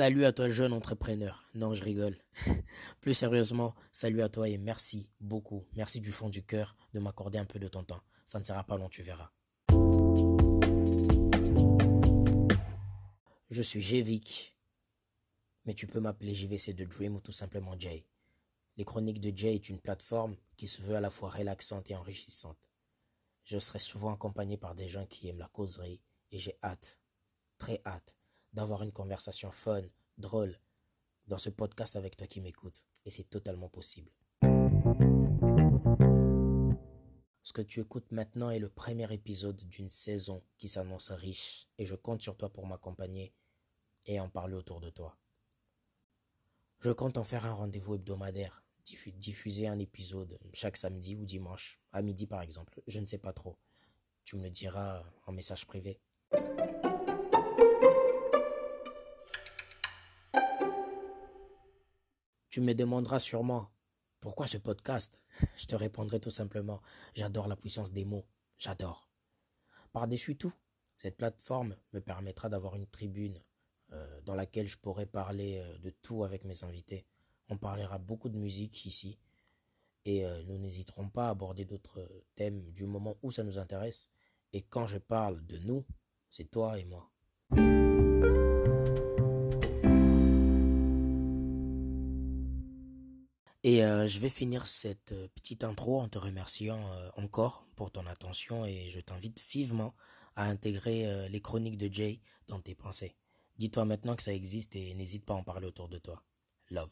Salut à toi, jeune entrepreneur. Non, je rigole. Plus sérieusement, salut à toi et merci beaucoup. Merci du fond du cœur de m'accorder un peu de ton temps. Ça ne sera pas long, tu verras. Je suis Jvic, mais tu peux m'appeler JVC de Dream ou tout simplement Jay. Les Chroniques de Jay est une plateforme qui se veut à la fois relaxante et enrichissante. Je serai souvent accompagné par des gens qui aiment la causerie et j'ai hâte, très hâte, d'avoir une conversation fun, drôle, dans ce podcast avec toi qui m'écoute. Et c'est totalement possible. Ce que tu écoutes maintenant est le premier épisode d'une saison qui s'annonce riche et je compte sur toi pour m'accompagner et en parler autour de toi. Je compte en faire un rendez-vous hebdomadaire, diffuser un épisode chaque samedi ou dimanche, à midi par exemple, je ne sais pas trop. Tu me le diras en message privé. Tu me demanderas sûrement pourquoi ce podcast? Je te répondrai tout simplement j'adore la puissance des mots, j'adore. Par-dessus tout, cette plateforme me permettra d'avoir une tribune euh, dans laquelle je pourrai parler euh, de tout avec mes invités. On parlera beaucoup de musique ici et euh, nous n'hésiterons pas à aborder d'autres thèmes du moment où ça nous intéresse. Et quand je parle de nous, c'est toi et moi. Et euh, je vais finir cette euh, petite intro en te remerciant euh, encore pour ton attention et je t'invite vivement à intégrer les chroniques de Jay dans tes pensées. Dis-toi maintenant que ça existe et n'hésite pas à en parler autour de toi. Love.